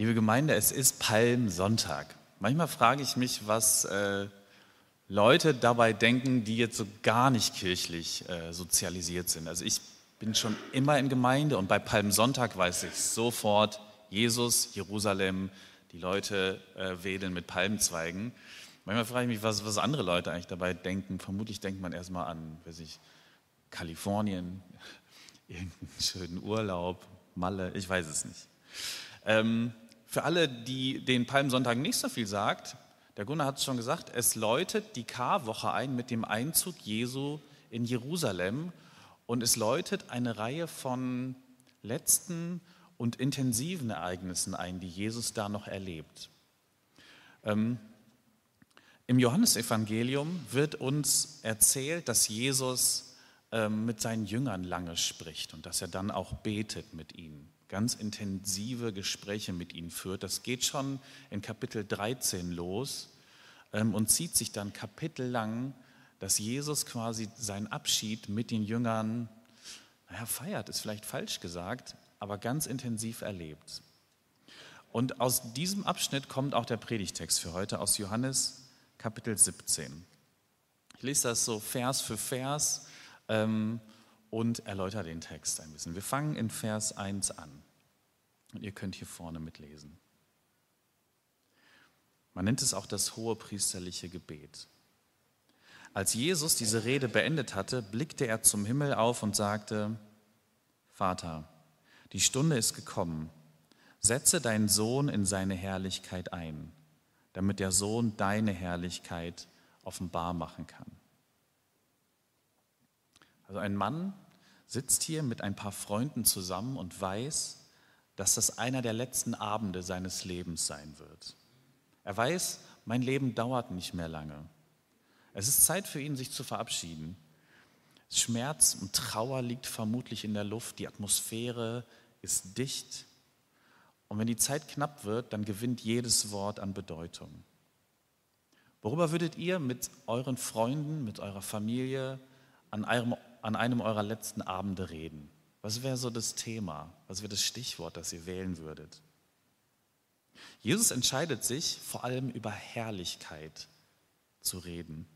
Liebe Gemeinde, es ist Palmsonntag. Manchmal frage ich mich, was äh, Leute dabei denken, die jetzt so gar nicht kirchlich äh, sozialisiert sind. Also ich bin schon immer in Gemeinde und bei Palmsonntag weiß ich sofort, Jesus, Jerusalem, die Leute äh, wedeln mit Palmzweigen. Manchmal frage ich mich, was, was andere Leute eigentlich dabei denken. Vermutlich denkt man erstmal an, weiß ich, Kalifornien, irgendeinen schönen Urlaub, Malle, ich weiß es nicht. Ähm, für alle, die den Palmsonntag nicht so viel sagt, der Gunnar hat es schon gesagt, es läutet die Karwoche ein mit dem Einzug Jesu in Jerusalem und es läutet eine Reihe von letzten und intensiven Ereignissen ein, die Jesus da noch erlebt. Ähm, Im Johannesevangelium wird uns erzählt, dass Jesus ähm, mit seinen Jüngern lange spricht und dass er dann auch betet mit ihnen ganz intensive Gespräche mit ihnen führt. Das geht schon in Kapitel 13 los ähm, und zieht sich dann kapitellang, dass Jesus quasi seinen Abschied mit den Jüngern, naja, feiert, ist vielleicht falsch gesagt, aber ganz intensiv erlebt. Und aus diesem Abschnitt kommt auch der Predigtext für heute aus Johannes Kapitel 17. Ich lese das so Vers für Vers. Ähm, und erläutere den Text ein bisschen. Wir fangen in Vers 1 an. Und ihr könnt hier vorne mitlesen. Man nennt es auch das hohe priesterliche Gebet. Als Jesus diese Rede beendet hatte, blickte er zum Himmel auf und sagte, Vater, die Stunde ist gekommen. Setze deinen Sohn in seine Herrlichkeit ein, damit der Sohn deine Herrlichkeit offenbar machen kann. Also ein Mann sitzt hier mit ein paar Freunden zusammen und weiß, dass das einer der letzten Abende seines Lebens sein wird. Er weiß, mein Leben dauert nicht mehr lange. Es ist Zeit für ihn, sich zu verabschieden. Schmerz und Trauer liegt vermutlich in der Luft, die Atmosphäre ist dicht. Und wenn die Zeit knapp wird, dann gewinnt jedes Wort an Bedeutung. Worüber würdet ihr mit euren Freunden, mit eurer Familie an einem an einem eurer letzten Abende reden? Was wäre so das Thema? Was wäre das Stichwort, das ihr wählen würdet? Jesus entscheidet sich vor allem über Herrlichkeit zu reden.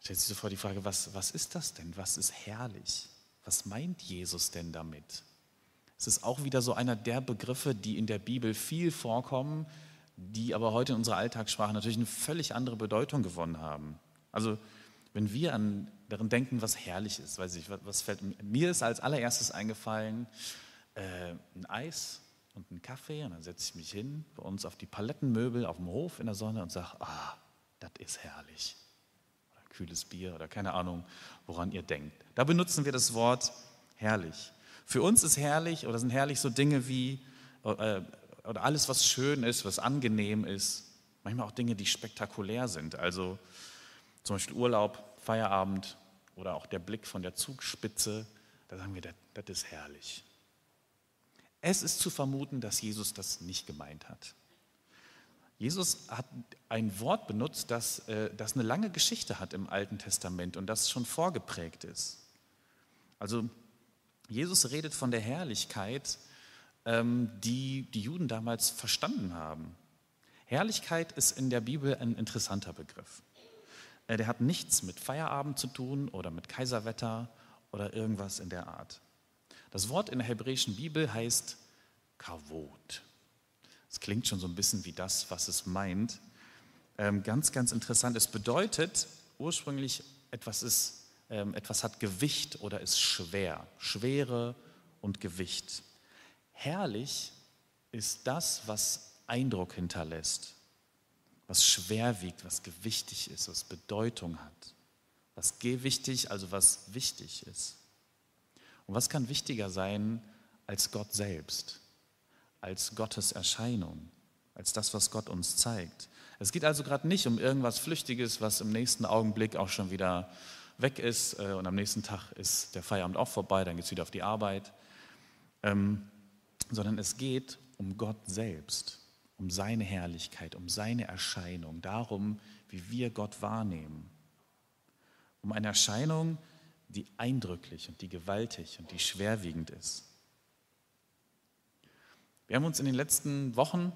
Stellt sich sofort die Frage, was, was ist das denn? Was ist herrlich? Was meint Jesus denn damit? Es ist auch wieder so einer der Begriffe, die in der Bibel viel vorkommen, die aber heute in unserer Alltagssprache natürlich eine völlig andere Bedeutung gewonnen haben. Also wenn wir an daran denken, was herrlich ist, weiß ich, was fällt mir ist als allererstes eingefallen, äh, ein Eis und ein Kaffee und dann setze ich mich hin bei uns auf die Palettenmöbel auf dem Hof in der Sonne und sage, ah, das ist herrlich. Oder kühles Bier oder keine Ahnung, woran ihr denkt. Da benutzen wir das Wort herrlich. Für uns ist herrlich oder sind herrlich so Dinge wie, äh, oder alles, was schön ist, was angenehm ist, manchmal auch Dinge, die spektakulär sind. Also zum Beispiel Urlaub, Feierabend oder auch der Blick von der Zugspitze, da sagen wir, das, ist herrlich. Es ist zu vermuten, dass Jesus das nicht gemeint hat. Jesus hat ein Wort benutzt, das, äh, das eine lange Geschichte hat im Alten Testament und das schon vorgeprägt ist. Also Jesus redet von der Herrlichkeit, ähm, die die Juden damals verstanden haben. Herrlichkeit ist in der Bibel ein interessanter Begriff. Äh, der hat nichts mit Feierabend zu tun oder mit Kaiserwetter oder irgendwas in der Art. Das Wort in der hebräischen Bibel heißt Kavod. Es klingt schon so ein bisschen wie das, was es meint. Ähm, ganz, ganz interessant. Es bedeutet ursprünglich, etwas, ist, ähm, etwas hat Gewicht oder ist schwer. Schwere und Gewicht. Herrlich ist das, was Eindruck hinterlässt was schwer wiegt, was gewichtig ist, was Bedeutung hat. Was gewichtig, also was wichtig ist. Und was kann wichtiger sein als Gott selbst, als Gottes Erscheinung, als das, was Gott uns zeigt? Es geht also gerade nicht um irgendwas Flüchtiges, was im nächsten Augenblick auch schon wieder weg ist äh, und am nächsten Tag ist der Feierabend auch vorbei, dann geht es wieder auf die Arbeit, ähm, sondern es geht um Gott selbst um seine Herrlichkeit, um seine Erscheinung, darum, wie wir Gott wahrnehmen. Um eine Erscheinung, die eindrücklich und die gewaltig und die schwerwiegend ist. Wir haben uns in den letzten Wochen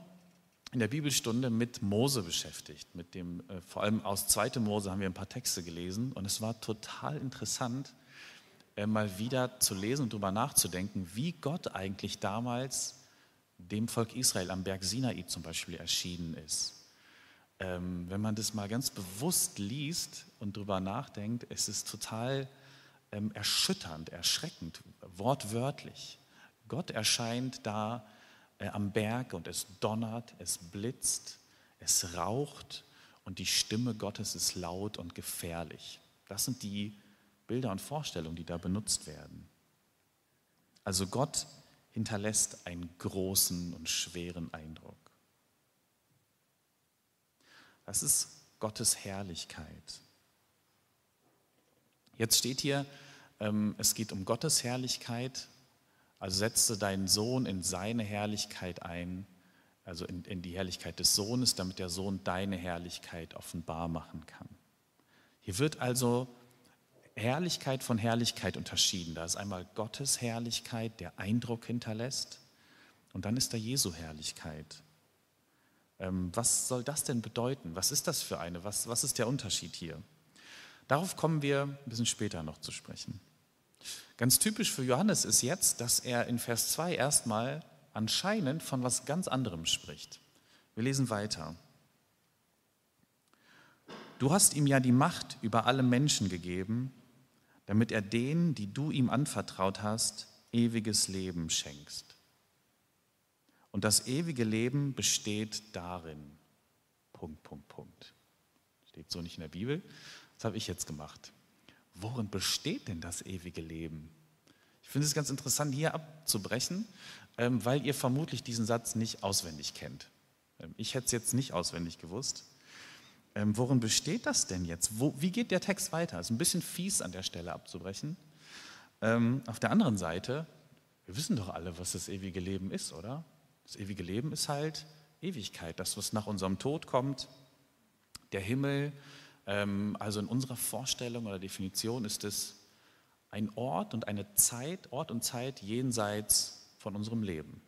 in der Bibelstunde mit Mose beschäftigt. Mit dem, äh, vor allem aus 2. Mose haben wir ein paar Texte gelesen und es war total interessant, äh, mal wieder zu lesen und darüber nachzudenken, wie Gott eigentlich damals dem Volk Israel am Berg Sinai zum Beispiel erschienen ist. Ähm, wenn man das mal ganz bewusst liest und darüber nachdenkt, es ist total ähm, erschütternd, erschreckend, wortwörtlich. Gott erscheint da äh, am Berg und es donnert, es blitzt, es raucht und die Stimme Gottes ist laut und gefährlich. Das sind die Bilder und Vorstellungen, die da benutzt werden. Also Gott hinterlässt einen großen und schweren Eindruck. Das ist Gottes Herrlichkeit. Jetzt steht hier, ähm, es geht um Gottes Herrlichkeit, also setze deinen Sohn in seine Herrlichkeit ein, also in, in die Herrlichkeit des Sohnes, damit der Sohn deine Herrlichkeit offenbar machen kann. Hier wird also Herrlichkeit von Herrlichkeit unterschieden. Da ist einmal Gottes Herrlichkeit, der Eindruck hinterlässt, und dann ist da Jesu Herrlichkeit. Ähm, was soll das denn bedeuten? Was ist das für eine? Was, was ist der Unterschied hier? Darauf kommen wir ein bisschen später noch zu sprechen. Ganz typisch für Johannes ist jetzt, dass er in Vers 2 erstmal anscheinend von was ganz anderem spricht. Wir lesen weiter. Du hast ihm ja die Macht über alle Menschen gegeben, damit er denen, die du ihm anvertraut hast, ewiges Leben schenkst. Und das ewige Leben besteht darin. Punkt, Punkt, Punkt. Steht so nicht in der Bibel. Das habe ich jetzt gemacht worin besteht denn das ewige Leben? Ich finde es ganz interessant, hier abzubrechen, ähm, weil ihr vermutlich diesen Satz nicht auswendig kennt. Ähm, ich hätte es jetzt nicht auswendig gewusst. Ähm, worin besteht das denn jetzt? wie geht der Text weiter? Es ist ein bisschen fies an der Stelle abzubrechen. Auf der anderen Seite, wir wissen doch alle, was das ewige Leben ist, oder? Das ewige Leben ist halt Ewigkeit, das, was nach unserem Tod kommt, der Himmel, ähm, also in unserer Vorstellung oder Definition ist es ein Ort und eine Zeit, Ort und Zeit jenseits von unserem Leben.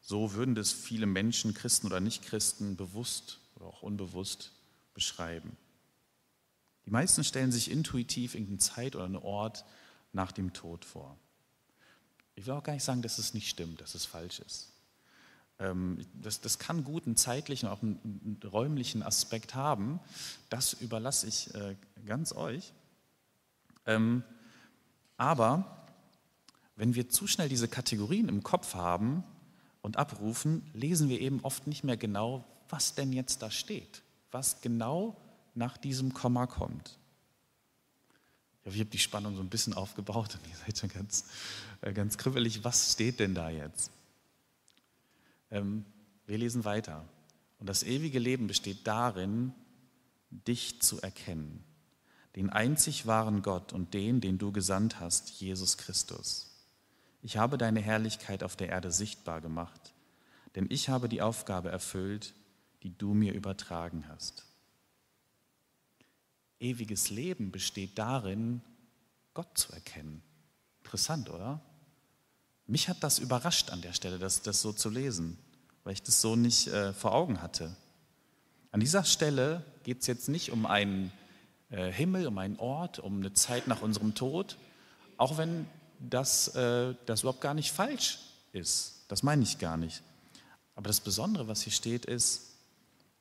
So würden das viele Menschen, Christen oder Nichtchristen, bewusst oder auch unbewusst beschreiben. Die meisten stellen sich intuitiv irgendeine Zeit oder einen Ort nach dem Tod vor. Ich will auch gar nicht sagen, dass es nicht stimmt, dass es falsch ist. Ähm, das, das kann gut einen zeitlichen, auch einen, räumlichen Aspekt haben. Das überlasse ich äh, ganz euch. Ähm, aber wenn wir zu schnell diese Kategorien im Kopf haben und abrufen, lesen wir eben oft nicht mehr genau, was denn jetzt da steht, was genau nach diesem Komma kommt. Ja, ich habe die Spannung so ein bisschen aufgebaut und ihr seid schon ganz, äh, ganz kribbelig. Was steht denn da jetzt? Ähm, wir lesen weiter. Und das ewige Leben besteht darin, dich zu erkennen, den einzig wahren Gott und den, den du gesandt hast, Jesus Christus. Ich habe deine Herrlichkeit auf der Erde sichtbar gemacht, denn ich habe die Aufgabe erfüllt, die du mir übertragen hast. Ewiges Leben besteht darin, Gott zu erkennen. Interessant, oder? Mich hat das überrascht an der Stelle, das, das so zu lesen, weil ich das so nicht äh, vor Augen hatte. An dieser Stelle geht es jetzt nicht um einen äh, Himmel, um einen Ort, um eine Zeit nach unserem Tod, auch wenn das, äh, das überhaupt gar nicht falsch ist. Das meine ich gar nicht. Aber das Besondere, was hier steht, ist,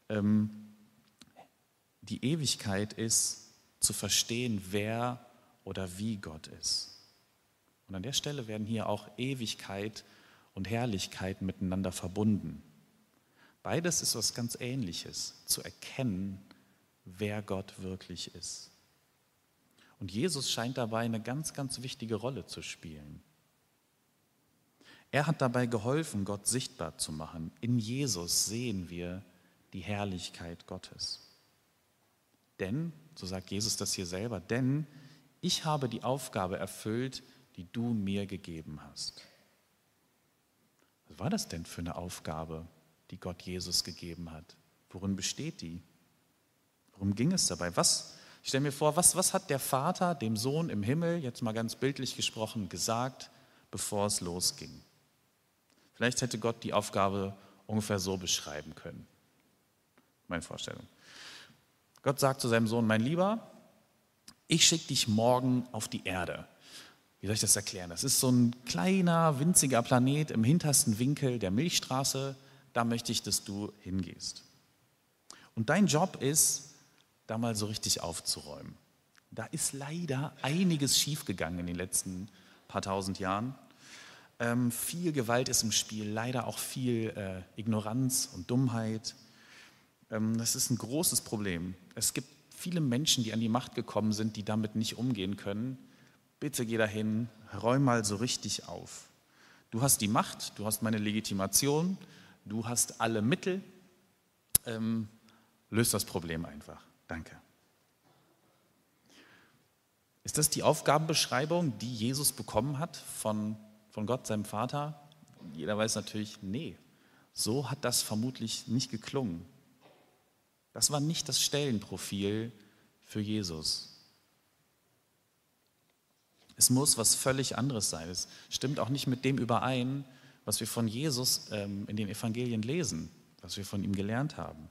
ähm, die Ewigkeit ist zu verstehen, wer oder wie Gott ist. Und an der Stelle werden hier auch Ewigkeit und Herrlichkeit miteinander verbunden. Beides ist was ganz Ähnliches, zu erkennen, wer Gott wirklich ist. Und Jesus scheint dabei eine ganz, ganz wichtige Rolle zu spielen. Er hat dabei geholfen, Gott sichtbar zu machen. In Jesus sehen wir die Herrlichkeit Gottes. Denn, so sagt Jesus das hier selber, denn ich habe die Aufgabe erfüllt, die du mir gegeben hast. Was war das denn für eine Aufgabe, die Gott Jesus gegeben hat? Worin besteht die? Worum ging es dabei? Was, ich stelle mir vor, was, was hat der Vater dem Sohn im Himmel, jetzt mal ganz bildlich gesprochen, gesagt, bevor es losging? Vielleicht hätte Gott die Aufgabe ungefähr so beschreiben können. Meine Vorstellung. Gott sagt zu seinem Sohn, mein Lieber, ich schicke dich morgen auf die Erde. Wie soll ich das erklären? Das ist so ein kleiner, winziger Planet im hintersten Winkel der Milchstraße. Da möchte ich, dass du hingehst. Und dein Job ist, da mal so richtig aufzuräumen. Da ist leider einiges schiefgegangen in den letzten paar tausend Jahren. Ähm, viel Gewalt ist im Spiel, leider auch viel äh, Ignoranz und Dummheit. Ähm, das ist ein großes Problem. Es gibt viele Menschen, die an die Macht gekommen sind, die damit nicht umgehen können. Bitte geh dahin, räum mal so richtig auf. Du hast die Macht, du hast meine Legitimation, du hast alle Mittel. Ähm, löst das Problem einfach. Danke. Ist das die Aufgabenbeschreibung, die Jesus bekommen hat von, von Gott, seinem Vater? Jeder weiß natürlich, nee, so hat das vermutlich nicht geklungen. Das war nicht das Stellenprofil für Jesus. Es muss was völlig anderes sein. Es stimmt auch nicht mit dem überein, was wir von Jesus ähm, in den Evangelien lesen, was wir von ihm gelernt haben.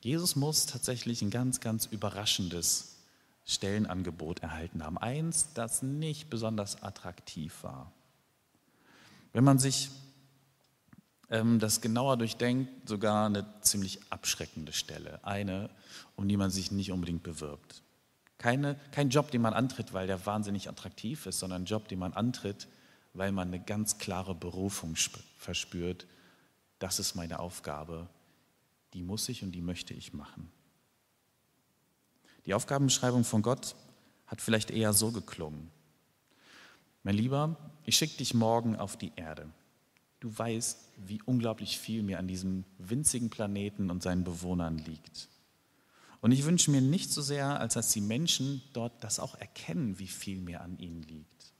Jesus muss tatsächlich ein ganz, ganz überraschendes Stellenangebot erhalten haben. Eins, das nicht besonders attraktiv war. Wenn man sich das genauer durchdenkt, sogar eine ziemlich abschreckende Stelle. Eine, um die man sich nicht unbedingt bewirbt. Keine, kein Job, den man antritt, weil der wahnsinnig attraktiv ist, sondern ein Job, den man antritt, weil man eine ganz klare Berufung verspürt. Das ist meine Aufgabe, die muss ich und die möchte ich machen. Die Aufgabenbeschreibung von Gott hat vielleicht eher so geklungen. Mein Lieber, ich schicke dich morgen auf die Erde du weißt, wie unglaublich viel mir an diesem winzigen Planeten und seinen Bewohnern liegt. Und ich wünsche mir nicht so sehr, als dass die Menschen dort das auch erkennen, wie viel mir an ihnen liegt.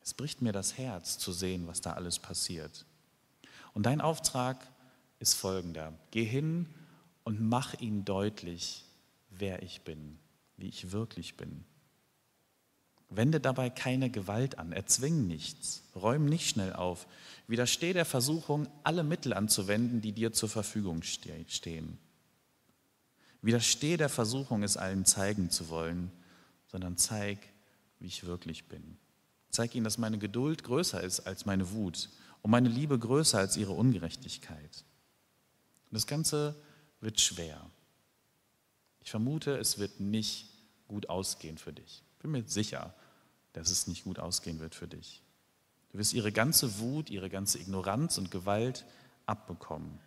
Es bricht mir das Herz zu sehen, was da alles passiert. Und dein Auftrag ist folgender. Geh hin und mach ihnen deutlich, wer ich bin, wie ich wirklich bin. Wende dabei keine Gewalt an, erzwing nichts, räum nicht schnell auf, widersteh der Versuchung, alle Mittel anzuwenden, die dir zur Verfügung stehen. Widersteh der Versuchung, es allen zeigen zu wollen, sondern zeig, wie ich wirklich bin. Zeig ihnen, dass meine Geduld größer ist als meine Wut und meine Liebe größer als ihre Ungerechtigkeit. Das Ganze wird schwer. Ich vermute, es wird nicht gut ausgehen für dich. Bin mir sicher, dass es nicht gut ausgehen wird für dich. Du wirst ihre ganze Wut, ihre ganze Ignoranz und Gewalt abbekommen.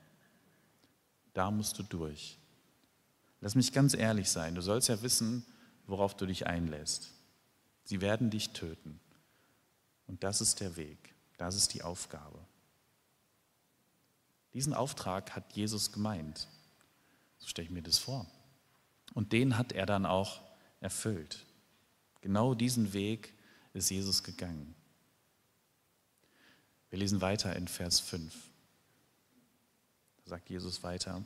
Da musst du durch. Lass mich ganz ehrlich sein, du sollst ja wissen, worauf du dich einlässt. Sie werden dich töten. Und das ist der Weg, das ist die Aufgabe. Diesen Auftrag hat Jesus gemeint. So stelle ich mir das vor. Und den hat er dann auch erfüllt. Genau diesen Weg ist Jesus gegangen. Wir lesen weiter in Vers 5. Da sagt Jesus weiter,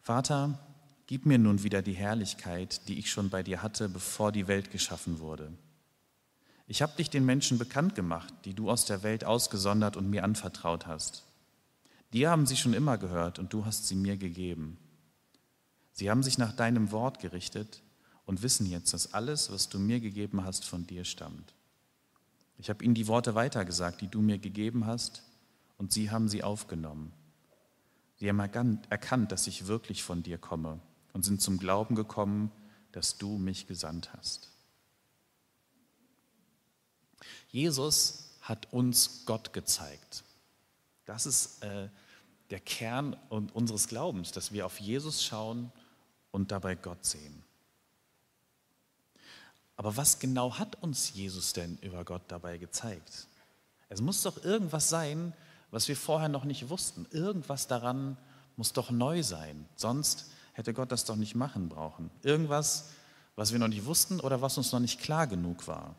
Vater, gib mir nun wieder die Herrlichkeit, die ich schon bei dir hatte, bevor die Welt geschaffen wurde. Ich habe dich den Menschen bekannt gemacht, die du aus der Welt ausgesondert und mir anvertraut hast. Dir haben sie schon immer gehört und du hast sie mir gegeben. Sie haben sich nach deinem Wort gerichtet und wissen jetzt, dass alles, was du mir gegeben hast, von dir stammt. Ich habe ihnen die Worte weitergesagt, die du mir gegeben hast, und sie haben sie aufgenommen. Sie haben erkannt, dass ich wirklich von dir komme und sind zum Glauben gekommen, dass du mich gesandt hast. Jesus hat uns Gott gezeigt. Das ist äh, der Kern unseres Glaubens, dass wir auf Jesus schauen und dabei Gott sehen. Aber was genau hat uns Jesus denn über Gott dabei gezeigt? Es muss doch irgendwas sein, was wir vorher noch nicht wussten. Irgendwas daran muss doch neu sein. Sonst hätte Gott das doch nicht machen brauchen. Irgendwas, was wir noch nicht wussten oder was uns noch nicht klar genug war.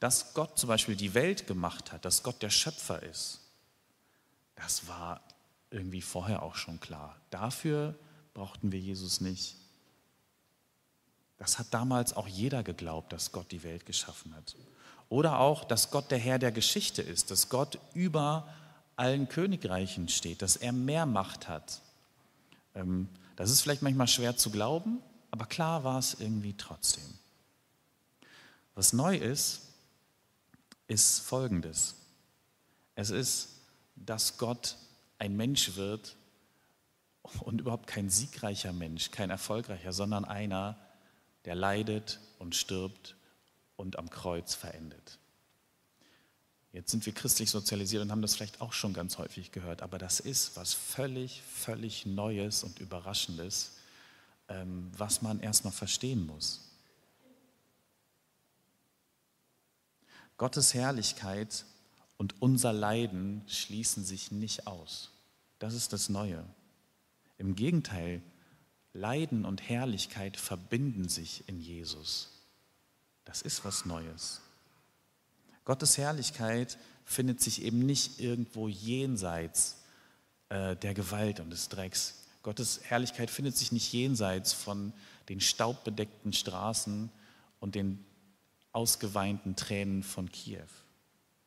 Dass Gott zum Beispiel die Welt gemacht hat, dass Gott der Schöpfer ist, das war irgendwie vorher auch schon klar. Dafür brauchten wir Jesus nicht. Das hat damals auch jeder geglaubt, dass Gott die Welt geschaffen hat. Oder auch, dass Gott der Herr der Geschichte ist, dass Gott über allen Königreichen steht, dass er mehr Macht hat. Ähm, das ist vielleicht manchmal schwer zu glauben, aber klar war es irgendwie trotzdem. Was neu ist, ist Folgendes. Es ist, dass Gott ein Mensch wird und überhaupt kein siegreicher Mensch, kein erfolgreicher, sondern einer, der leidet und stirbt und am Kreuz verendet. Jetzt sind wir christlich sozialisiert und haben das vielleicht auch schon ganz häufig gehört, aber das ist was völlig, völlig Neues und Überraschendes, ähm, was man erstmal verstehen muss. Gottes Herrlichkeit und unser Leiden schließen sich nicht aus. Das ist das Neue. Im Gegenteil, Leiden und Herrlichkeit verbinden sich in Jesus. Das ist was Neues. Gottes Herrlichkeit findet sich eben nicht irgendwo jenseits äh, der Gewalt und des Drecks. Gottes Herrlichkeit findet sich nicht jenseits von den staubbedeckten Straßen und den ausgeweinten Tränen von Kiew,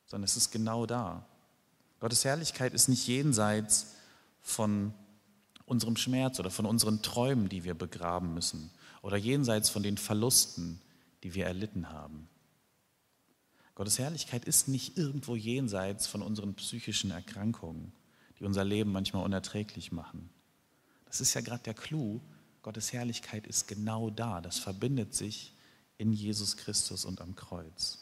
sondern es ist genau da. Gottes Herrlichkeit ist nicht jenseits von unserem Schmerz oder von unseren Träumen, die wir begraben müssen oder jenseits von den Verlusten, die wir erlitten haben. Gottes Herrlichkeit ist nicht irgendwo jenseits von unseren psychischen Erkrankungen, die unser Leben manchmal unerträglich machen. Das ist ja gerade der Clou. Gottes Herrlichkeit ist genau da. Das verbindet sich in Jesus Christus und am Kreuz.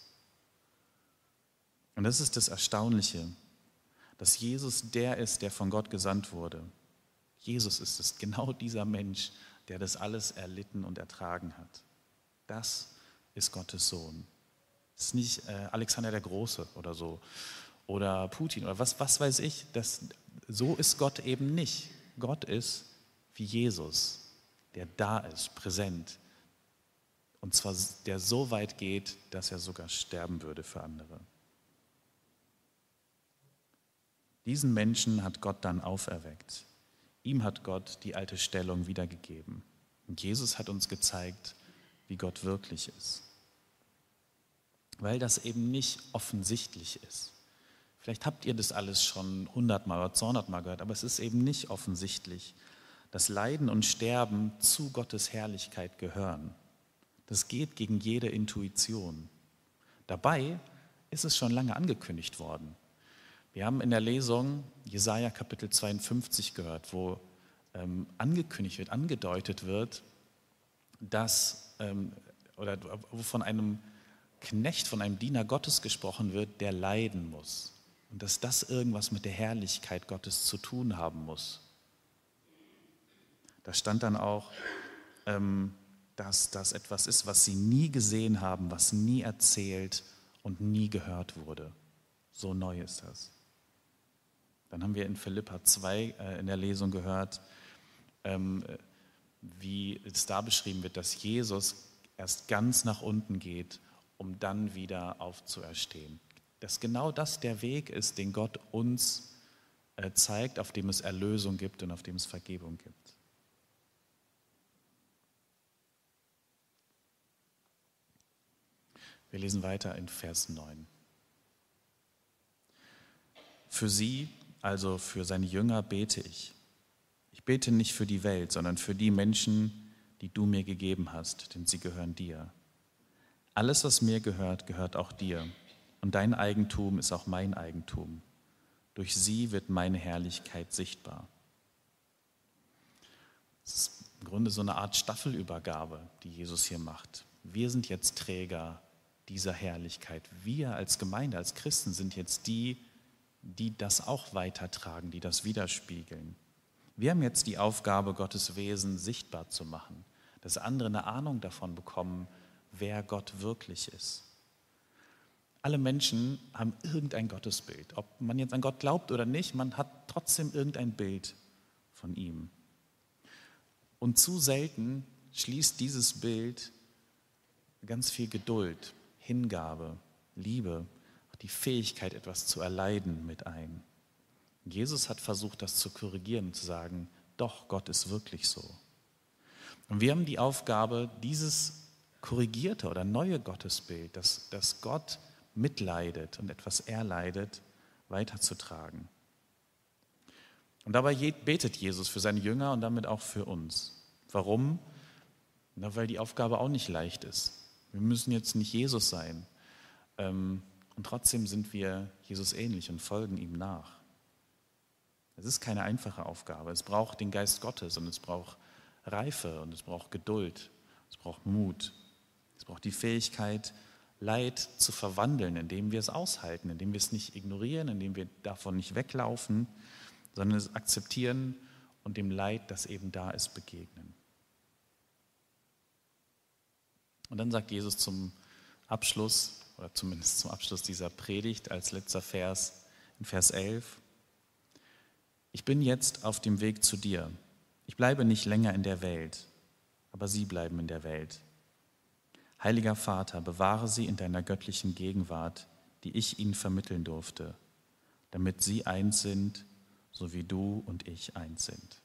Und das ist das Erstaunliche, dass Jesus der ist, der von Gott gesandt wurde. Jesus ist es, genau dieser Mensch, der das alles erlitten und ertragen hat. Das ist Gottes Sohn. Es ist nicht äh, Alexander der Große oder so oder Putin oder was, was weiß ich. Das, so ist Gott eben nicht. Gott ist wie Jesus, der da ist, präsent, und zwar der so weit geht, dass er sogar sterben würde für andere. Diesen Menschen hat Gott dann auferweckt. Ihm hat Gott die alte Stellung wiedergegeben. Und Jesus hat uns gezeigt, wie Gott wirklich ist. Weil das eben nicht offensichtlich ist. Vielleicht habt ihr das alles schon hundertmal oder zweihundertmal gehört, aber es ist eben nicht offensichtlich, dass Leiden und Sterben zu Gottes Herrlichkeit gehören. Das geht gegen jede Intuition. Dabei ist es schon lange angekündigt worden. Wir haben in der Lesung Jesaja Kapitel 52 gehört, wo ähm, angekündigt wird, angedeutet wird, dass, ähm, oder wo von einem Knecht, von einem Diener Gottes gesprochen wird, der leiden muss. Und dass das irgendwas mit der Herrlichkeit Gottes zu tun haben muss. Da stand dann auch, ähm, dass das etwas ist, was sie nie gesehen haben, was nie erzählt und nie gehört wurde. So neu ist das. Dann haben wir in Philippa 2 äh, in der Lesung gehört, ähm, wie es da beschrieben wird, dass Jesus erst ganz nach unten geht, um dann wieder aufzuerstehen. Dass genau das der Weg ist, den Gott uns äh, zeigt, auf dem es Erlösung gibt und auf dem es Vergebung gibt. Wir lesen weiter in Vers 9. Für sie, also für seine Jünger, bete ich. Ich bete nicht für die Welt, sondern für die Menschen, die du mir gegeben hast, denn sie gehören dir. Alles, was mir gehört, gehört auch dir. Und dein Eigentum ist auch mein Eigentum. Durch sie wird meine Herrlichkeit sichtbar. Es ist im Grunde so eine Art Staffelübergabe, die Jesus hier macht. Wir sind jetzt Träger dieser Herrlichkeit. Wir als Gemeinde, als Christen sind jetzt die, die das auch weitertragen, die das widerspiegeln. Wir haben jetzt die Aufgabe, Gottes Wesen sichtbar zu machen, dass andere eine Ahnung davon bekommen, wer Gott wirklich ist. Alle Menschen haben irgendein Gottesbild. Ob man jetzt an Gott glaubt oder nicht, man hat trotzdem irgendein Bild von ihm. Und zu selten schließt dieses Bild ganz viel Geduld, Hingabe, Liebe, die Fähigkeit, etwas zu erleiden mit ein. Jesus hat versucht, das zu korrigieren und zu sagen, doch, Gott ist wirklich so. Und wir haben die Aufgabe, dieses korrigierte oder neue Gottesbild, dass, dass Gott mitleidet und etwas erleidet, weiterzutragen. Und dabei betet Jesus für seine Jünger und damit auch für uns. Warum? Na, weil die Aufgabe auch nicht leicht ist. Wir müssen jetzt nicht Jesus sein. Ähm, und trotzdem sind wir Jesus ähnlich und folgen ihm nach. Es ist keine einfache Aufgabe. Es braucht den Geist Gottes und es braucht Reife und es braucht Geduld. Es braucht Mut. Es braucht die Fähigkeit, Leid zu verwandeln, indem wir es aushalten, indem wir es nicht ignorieren, indem wir davon nicht weglaufen, sondern es akzeptieren und dem Leid, das eben da ist, begegnen. Und dann sagt Jesus zum Abschluss, oder zumindest zum Abschluss dieser Predigt als letzter Vers in Vers 11, ich bin jetzt auf dem Weg zu dir. Ich bleibe nicht länger in der Welt, aber sie bleiben in der Welt. Heiliger Vater, bewahre sie in deiner göttlichen Gegenwart, die ich ihnen vermitteln durfte, damit sie eins sind, so wie du und ich eins sind.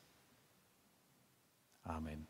Amen.